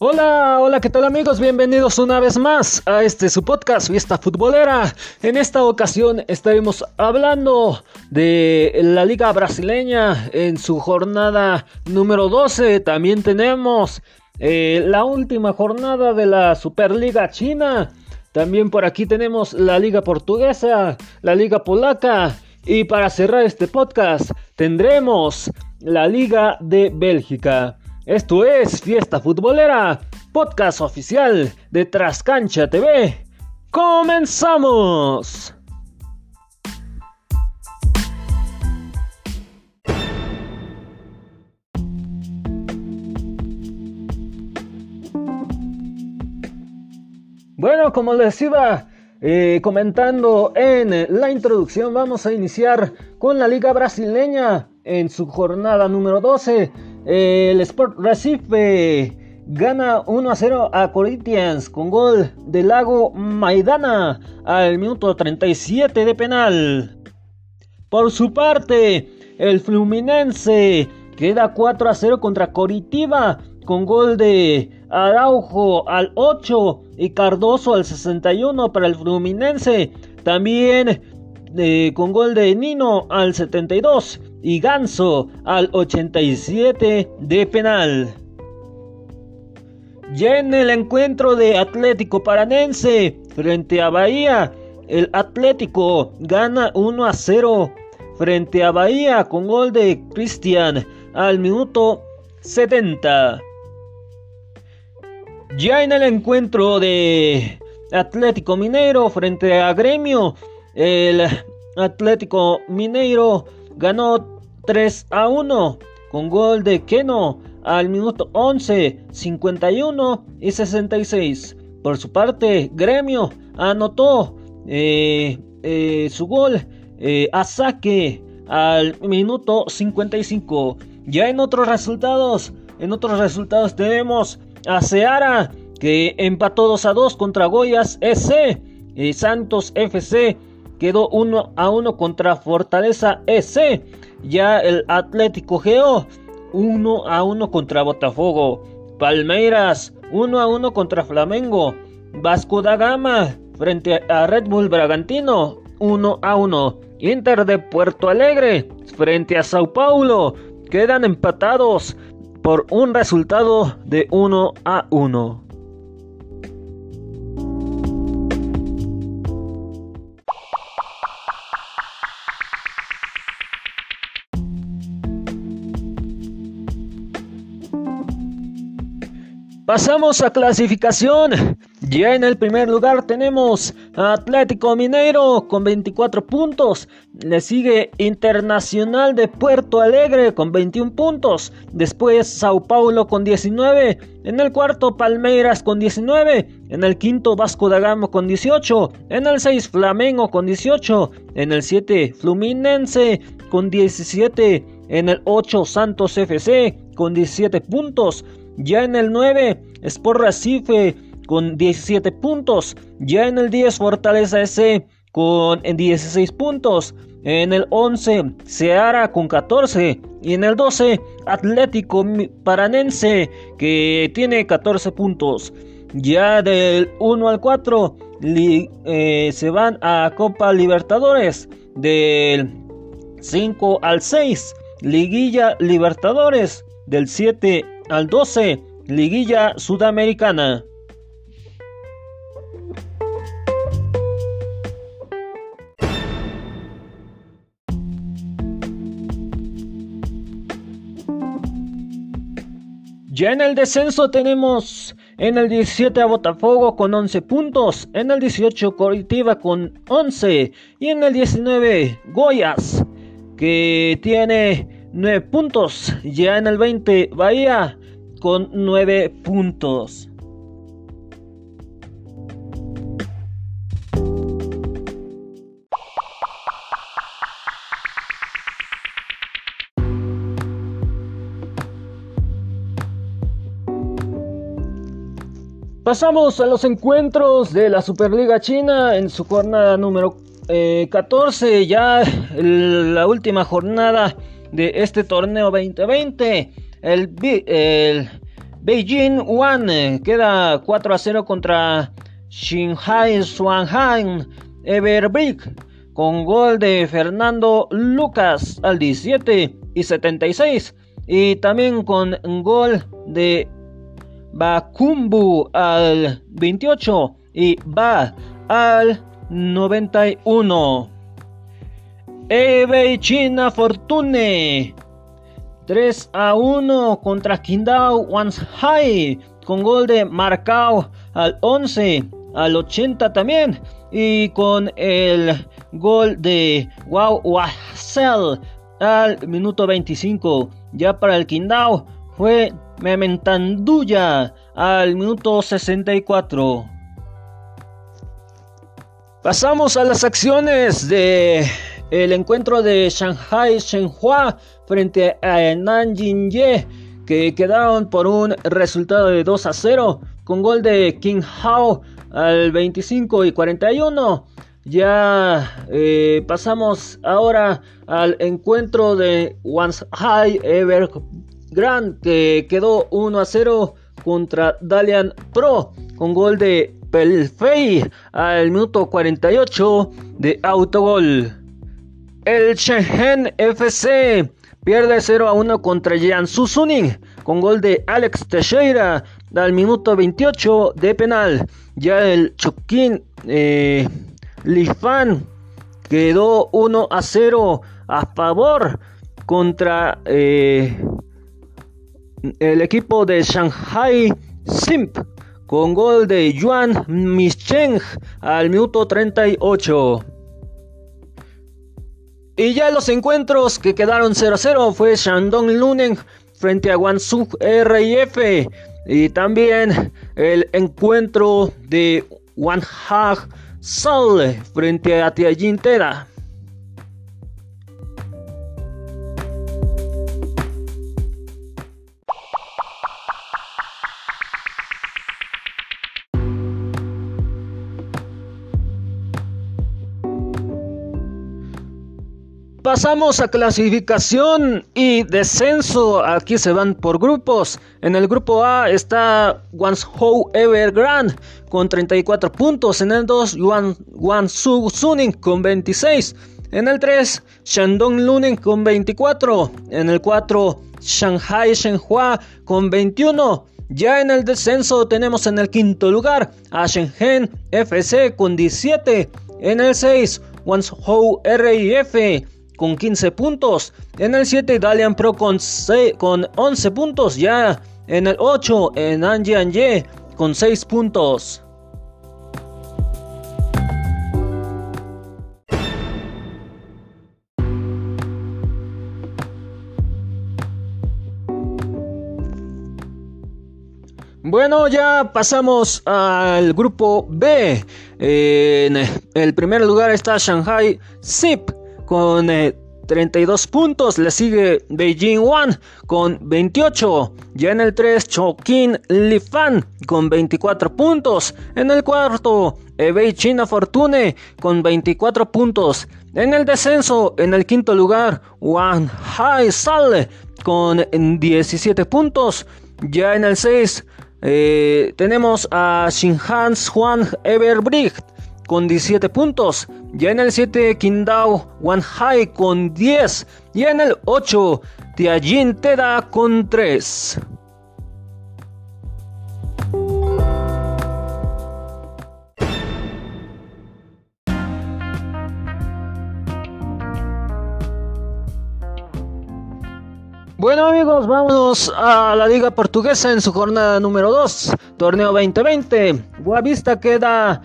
Hola, hola, ¿qué tal amigos? Bienvenidos una vez más a este su podcast Fiesta Futbolera. En esta ocasión estaremos hablando de la Liga Brasileña en su jornada número 12. También tenemos eh, la última jornada de la Superliga China. También por aquí tenemos la Liga Portuguesa, la Liga Polaca. Y para cerrar este podcast tendremos la Liga de Bélgica. Esto es Fiesta Futbolera, podcast oficial de Trascancha TV. ¡Comenzamos! Bueno, como les iba eh, comentando en la introducción, vamos a iniciar con la Liga Brasileña en su jornada número 12 el Sport Recife gana 1 a 0 a Corinthians con gol de Lago Maidana al minuto 37 de penal. Por su parte, el Fluminense queda 4 a 0 contra Coritiba con gol de Araujo al 8 y Cardoso al 61 para el Fluminense. También eh, con gol de Nino al 72 y Ganso al 87 de penal. Ya en el encuentro de Atlético Paranense frente a Bahía, el Atlético gana 1 a 0 frente a Bahía con gol de Cristian al minuto 70. Ya en el encuentro de Atlético Mineiro frente a Gremio, el Atlético Mineiro ganó 3 a 1 con gol de Keno al minuto 11, 51 y 66. Por su parte, Gremio anotó eh, eh, su gol eh, a saque al minuto 55. Ya en otros resultados, en otros resultados tenemos a Seara que empató 2 a 2 contra Goyas SC y Santos FC quedó 1 a 1 contra Fortaleza EC. Ya el Atlético Geo 1 a 1 contra Botafogo. Palmeiras 1 a 1 contra Flamengo. Vasco da Gama frente a Red Bull Bragantino 1 a 1. Inter de Puerto Alegre frente a Sao Paulo quedan empatados por un resultado de 1 a 1. Pasamos a clasificación. Ya en el primer lugar tenemos Atlético Mineiro con 24 puntos. Le sigue Internacional de Puerto Alegre con 21 puntos. Después Sao Paulo con 19. En el cuarto Palmeiras con 19. En el quinto Vasco da Gama con 18. En el 6 Flamengo con 18. En el 7 Fluminense con 17. En el 8 Santos FC con 17 puntos. Ya en el 9, Sport Recife con 17 puntos. Ya en el 10, Fortaleza S con 16 puntos. En el 11, Seara con 14. Y en el 12, Atlético Paranense que tiene 14 puntos. Ya del 1 al 4 eh, se van a Copa Libertadores. Del 5 al 6, Liguilla Libertadores. Del 7 al 12, Liguilla Sudamericana. Ya en el descenso tenemos en el 17 a Botafogo con 11 puntos, en el 18 Coritiba con 11 y en el 19 Goyas que tiene 9 puntos. Ya en el 20, Bahía con 9 puntos. Pasamos a los encuentros de la Superliga China en su jornada número 14, eh, ya la última jornada de este torneo 2020. El, Beijing One queda 4 a 0 contra Shanghai Shanghai Everbrick con gol de Fernando Lucas al 17 y 76 y también con gol de Bakumbu al 28 y Va al 91. Ebei China Fortune. 3 a 1 contra Qingdao Wanshai con gol de Marcao al 11 al 80 también y con el gol de Wow Wasel al minuto 25 ya para el Qingdao fue Mementanduya al minuto 64 pasamos a las acciones de el encuentro de Shanghai Shenhua frente a Nanjing Ye que quedaron por un resultado de 2 a 0 con gol de King Hao al 25 y 41. Ya eh, pasamos ahora al encuentro de High Evergrande que quedó 1 a 0 contra Dalian Pro con gol de Pelfei al minuto 48 de autogol. El Shenzhen FC pierde 0 a 1 contra Jiangsu Suning con gol de Alex Teixeira al minuto 28 de penal. Ya el Chukin eh, Lifan quedó 1 a 0 a favor contra eh, el equipo de Shanghai Simp con gol de Yuan Micheng al minuto 38. Y ya los encuentros que quedaron 0 a 0 fue Shandong Lunen frente a Guangzhou RIF y también el encuentro de Wanhag Sol frente a Tianjin Teda. Pasamos a clasificación y descenso. Aquí se van por grupos. En el grupo A está Guangzhou Evergrande con 34 puntos. En el 2, Guangzhou Suning con 26. En el 3, Shandong Luning con 24. En el 4, Shanghai Shenhua con 21. Ya en el descenso tenemos en el quinto lugar a Shenzhen FC con 17. En el 6, Guangzhou RIF con 15 puntos. En el 7 Dalian Pro con, con 11 puntos. Ya en el 8 en Anje Anje con 6 puntos. Bueno, ya pasamos al grupo B. En el primer lugar está Shanghai Zip con 32 eh, puntos. Le sigue Beijing One con 28. Ya en el 3, Chokin Lifan con 24 puntos. En el cuarto, Ebei China Fortune con 24 puntos. En el descenso, en el quinto lugar, Wan Hai Sale con 17 puntos. Ya en el 6, eh, tenemos a Shinhan Juan Everbricht con 17 puntos. Ya en el 7 Qingdao Wanhai con 10. Y en el 8 Tianjin Teda con 3. Bueno amigos, vámonos a la Liga Portuguesa en su jornada número 2, torneo 2020. Boavista queda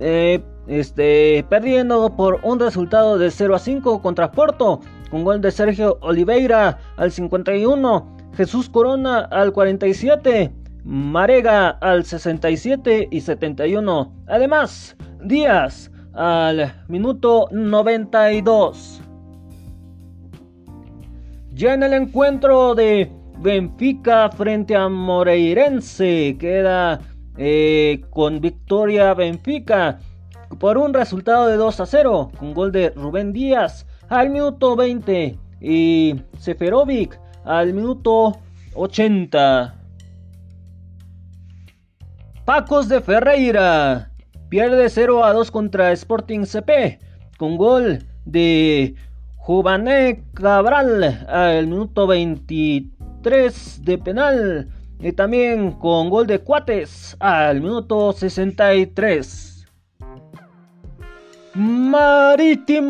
eh, este, perdiendo por un resultado de 0 a 5 contra Porto, con gol de Sergio Oliveira al 51, Jesús Corona al 47, Marega al 67 y 71. Además, Díaz al minuto 92. Ya en el encuentro de Benfica frente a Moreirense queda eh, con victoria Benfica por un resultado de 2 a 0 con gol de Rubén Díaz al minuto 20 y Seferovic al minuto 80. Pacos de Ferreira pierde 0 a 2 contra Sporting CP con gol de Juvané Cabral al minuto 23 de penal y también con gol de Cuates al minuto 63. Marítimo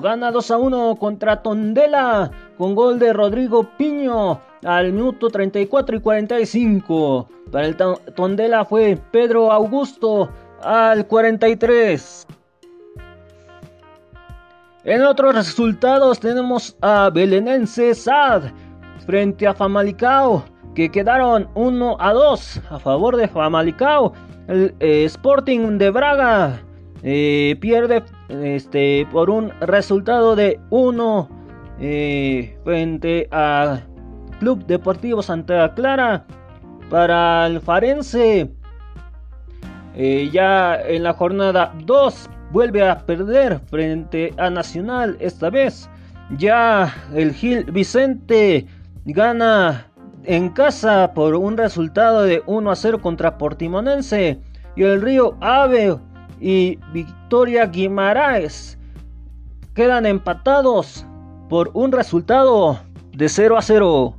gana 2 a 1 contra Tondela con gol de Rodrigo Piño al minuto 34 y 45. Para el Tondela fue Pedro Augusto al 43. En otros resultados tenemos a Belenense SAD frente a Famalicao que quedaron 1 a 2 a favor de Famalicao. El eh, Sporting de Braga eh, pierde este, por un resultado de 1 eh, frente a Club Deportivo Santa Clara. Para el Farense, ya en la jornada 2 vuelve a perder frente a Nacional. Esta vez ya el Gil Vicente gana en casa por un resultado de 1 a 0 contra Portimonense. Y el Río Ave y Victoria Guimaraes quedan empatados por un resultado de 0 a 0.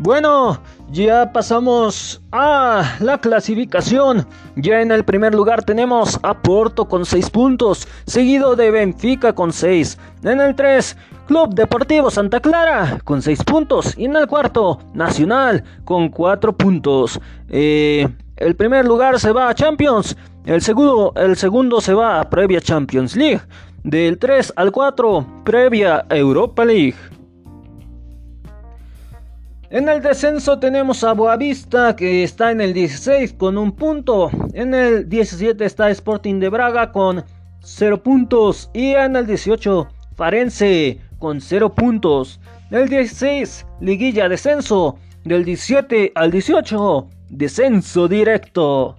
Bueno, ya pasamos a la clasificación. Ya en el primer lugar tenemos a Porto con 6 puntos, seguido de Benfica con 6. En el 3, Club Deportivo Santa Clara con 6 puntos. Y en el cuarto, Nacional con 4 puntos. Eh, el primer lugar se va a Champions. El segundo, el segundo se va a previa Champions League. Del 3 al 4, previa Europa League. En el descenso tenemos a Boavista que está en el 16 con un punto. En el 17 está Sporting de Braga con 0 puntos. Y en el 18 Farense con 0 puntos. El 16 Liguilla Descenso. Del 17 al 18 Descenso directo.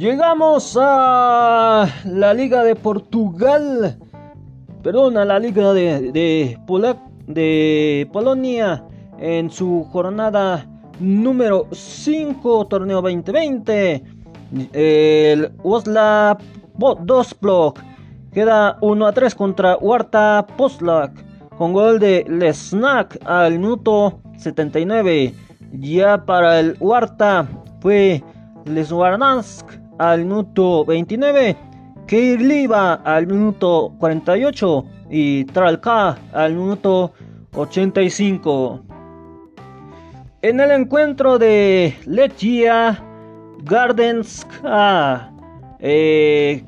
Llegamos a la Liga de Portugal. Perdón, a la Liga de, de, de Polonia en su jornada número 5, torneo 2020. El Osla 2 Block queda 1 a 3 contra Huerta Postlak con gol de Lesnak al minuto 79. Ya para el Huerta fue Leswarnansk al minuto 29, Keirliva al minuto 48 y Tralca al minuto 85. En el encuentro de Lechia Gardenska, eh,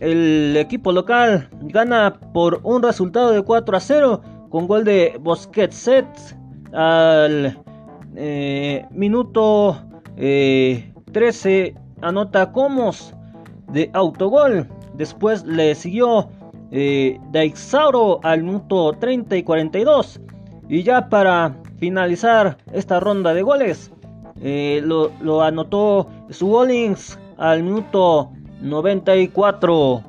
el equipo local gana por un resultado de 4 a 0 con gol de Bosquetset al eh, minuto 13 eh, anota Comos de autogol. Después le siguió eh, Daixauro al minuto 30 y 42. Y ya para finalizar esta ronda de goles, eh, lo, anotó Swallings al minuto 94.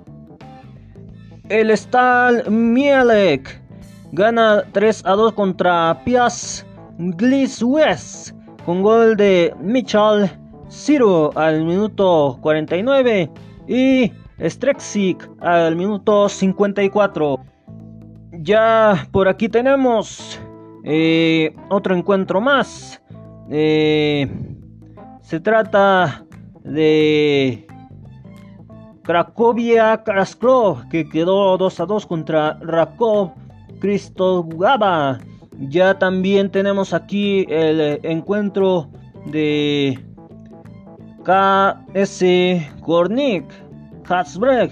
El Stal Mielek gana 3 a 2 contra Pias Gliswes con gol de Mitchell Ciro al minuto 49 y Strexic al minuto 54. Ya por aquí tenemos eh, otro encuentro más. Eh, se trata de Cracovia Krasklov que quedó 2 a 2 contra Rakov Kristogaba. Ya también tenemos aquí el encuentro de KS Gornik Hatzbreg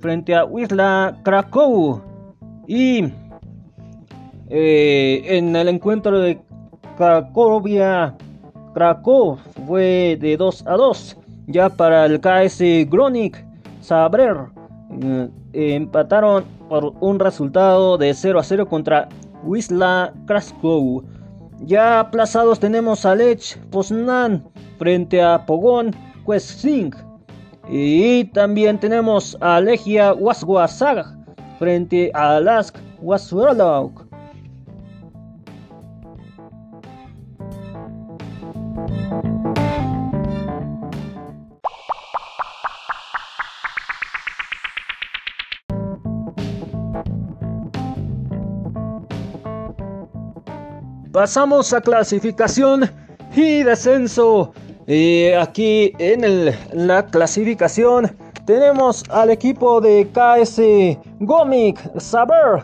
frente a Wisla Krakow y eh, en el encuentro de Cracovia Krakow fue de 2 a 2 ya para el KS Gronik Sabrer eh, empataron por un resultado de 0 a 0 contra Wisla Kraskow. Ya aplazados tenemos a Lech Poznan frente a Pogon Questing. Y también tenemos a Legia Waswasag frente a Lask Waswalok. Pasamos a clasificación y descenso. Y aquí en la clasificación tenemos al equipo de KS Gomik Saber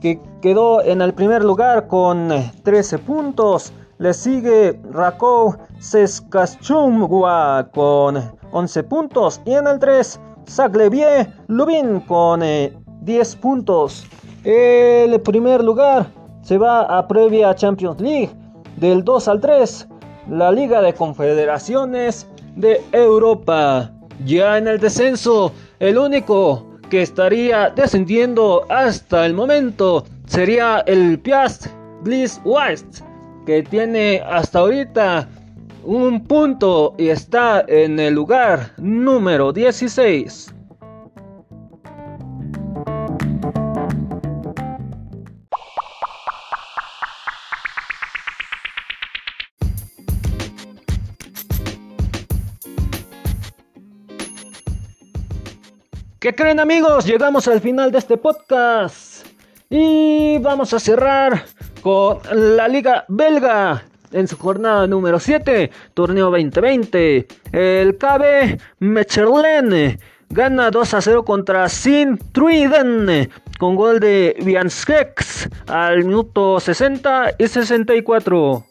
que quedó en el primer lugar con 13 puntos. Le sigue Rakow Seskachumgua con 11 puntos. Y en el 3, Saglevie Lubin con 10 eh, puntos. El primer lugar se va a previa Champions League del 2 al 3, la Liga de Confederaciones de Europa. Ya en el descenso, el único que estaría descendiendo hasta el momento sería el Piast Bliss West, que tiene hasta ahorita un punto y está en el lugar número 16. ¿Qué creen amigos? Llegamos al final de este podcast y vamos a cerrar con la Liga Belga en su jornada número 7, torneo 2020. El KB Mechelen gana 2 a 0 contra Sin Truiden con gol de Vianskex al minuto 60 y 64.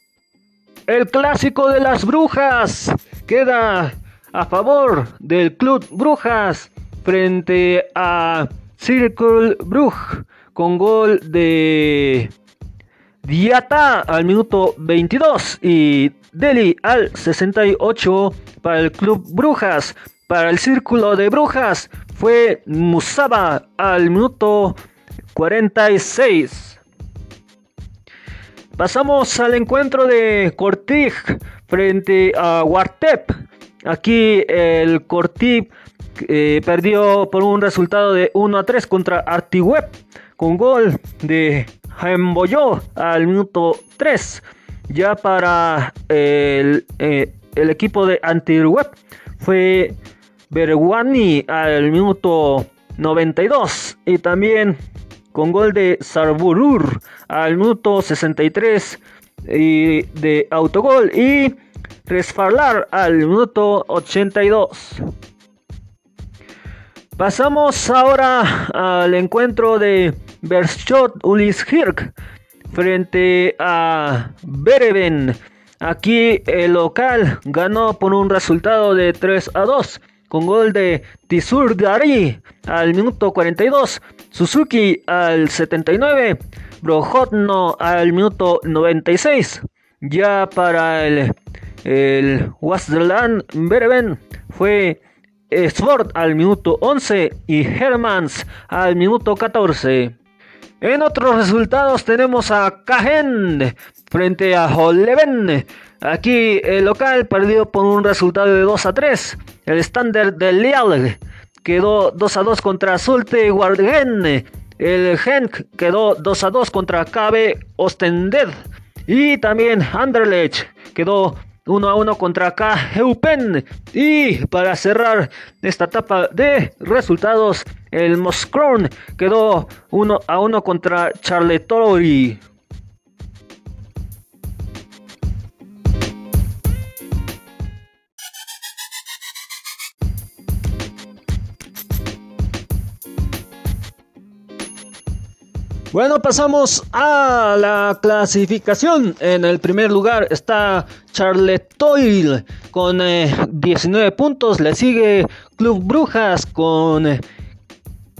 El clásico de las brujas queda a favor del Club Brujas frente a Circle Brugge con gol de Diata al minuto 22 y Deli al 68 para el Club Brujas. Para el Círculo de Brujas fue Musaba al minuto 46. Pasamos al encuentro de Cortig frente a Wartep. Aquí el Cortig eh, perdió por un resultado de 1 a 3 contra Artiweb con gol de Boyo al minuto 3. Ya para el, eh, equipo de Antiweb fue Berwani al minuto 92 y también con gol de Sarburur al minuto 63 y de autogol y Resfarlar al minuto 82. Pasamos ahora al encuentro de Berschot Ulis Hirk frente a Bereven. Aquí el local ganó por un resultado de 3 a 2 con gol de Tisur Dari al minuto 42, Suzuki al 79, Brojotno al minuto 96. Ya para el, el Bereven fue Sport al minuto 11 y Hermans al minuto 14. En otros resultados tenemos a Cajen frente a Holeven. Aquí el local perdió por un resultado de 2 a 3. El estándar de Leal quedó 2 a 2 contra Sulte Guardian. El Genk quedó 2 a 2 contra KB Ostended. Y también Anderlecht quedó 1 a 1 contra KGUPEN. Y para cerrar esta etapa de resultados, el Moscron quedó 1 a 1 contra Charletori. Bueno, pasamos a la clasificación. En el primer lugar está Charletoil con 19 eh, puntos. Le sigue Club Brujas con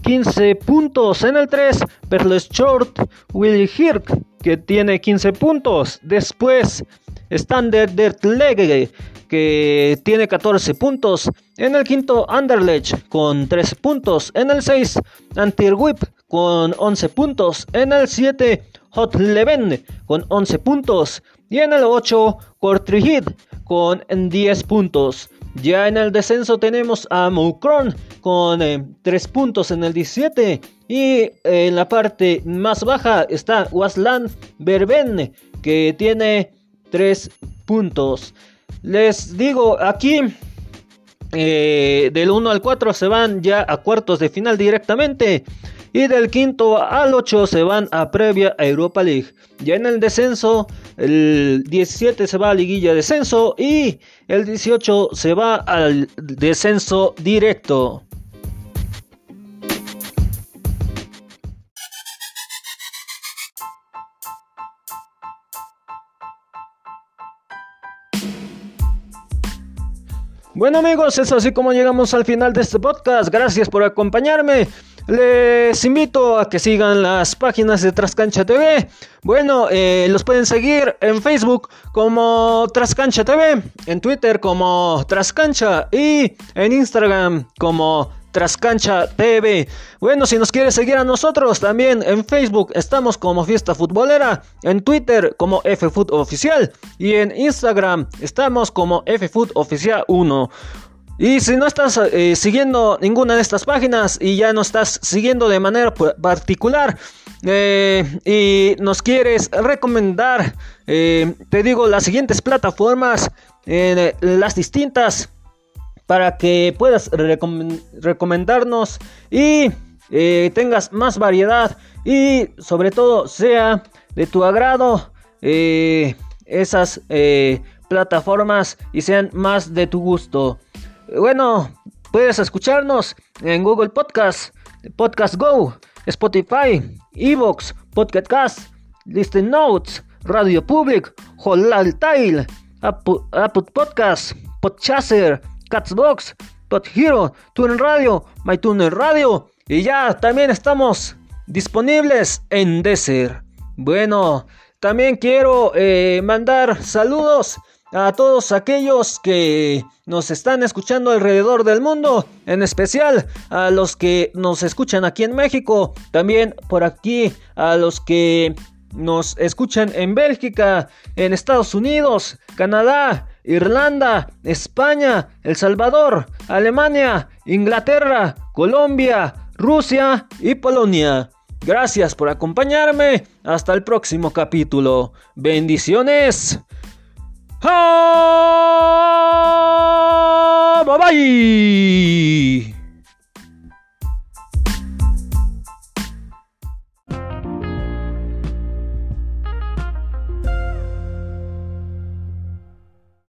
15 eh, puntos. En el 3, Perles Short Willy Hirk que tiene 15 puntos. Después Standard Leg que tiene 14 puntos. En el quinto, Anderlecht con 13 puntos. En el 6, Antwerp con 11 puntos. En el 7, Hot Leven con 11 puntos. Y en el 8, Kortrijk con 10 puntos. Ya en el descenso tenemos a Moukron con 3 eh, puntos en el 17. Y en la parte más baja está Wasland Berben que tiene 3 puntos. Les digo, aquí eh, del 1 al 4 se van ya a cuartos de final directamente. Y del quinto al 8 se van a previa Europa League. Ya en el descenso, el 17 se va a liguilla de descenso y el 18 se va al descenso directo. Bueno amigos, es así como llegamos al final de este podcast. Gracias por acompañarme. Les invito a que sigan las páginas de Trascancha TV. Bueno, eh, los pueden seguir en Facebook como Trascancha TV, en Twitter como Trascancha y en Instagram como Trascancha TV. Bueno, si nos quiere seguir a nosotros también en Facebook estamos como Fiesta Futbolera, en Twitter como FFoot Oficial y en Instagram estamos como FFoot Oficial 1. Y si no estás eh, siguiendo ninguna de estas páginas y ya no estás siguiendo de manera particular eh, y nos quieres recomendar, eh, te digo las siguientes plataformas, las distintas para que puedas recomendarnos y tengas más variedad y sobre todo sea de tu agrado esas plataformas y sean más de tu gusto. Bueno, puedes escucharnos en Google Podcast, Podcast Go, Spotify, Evox, Podcast Cast, Listen Notes, Radio Public, Holal Tile, Apple, Apple Podcast, Podchaser, Catsbox, Pod Hero, Tuner Radio, MyTuner Radio y ya también estamos disponibles en Desert. Bueno, también quiero eh, mandar saludos a todos aquellos que nos están escuchando alrededor del mundo, en especial a los que nos escuchan aquí en México, también por aquí a los que nos escuchan en Bélgica, en Estados Unidos, Canadá, Irlanda, España, El Salvador, Alemania, Inglaterra, Colombia, Rusia y Polonia. Gracias por acompañarme. Hasta el próximo capítulo. Bendiciones. Bye bye.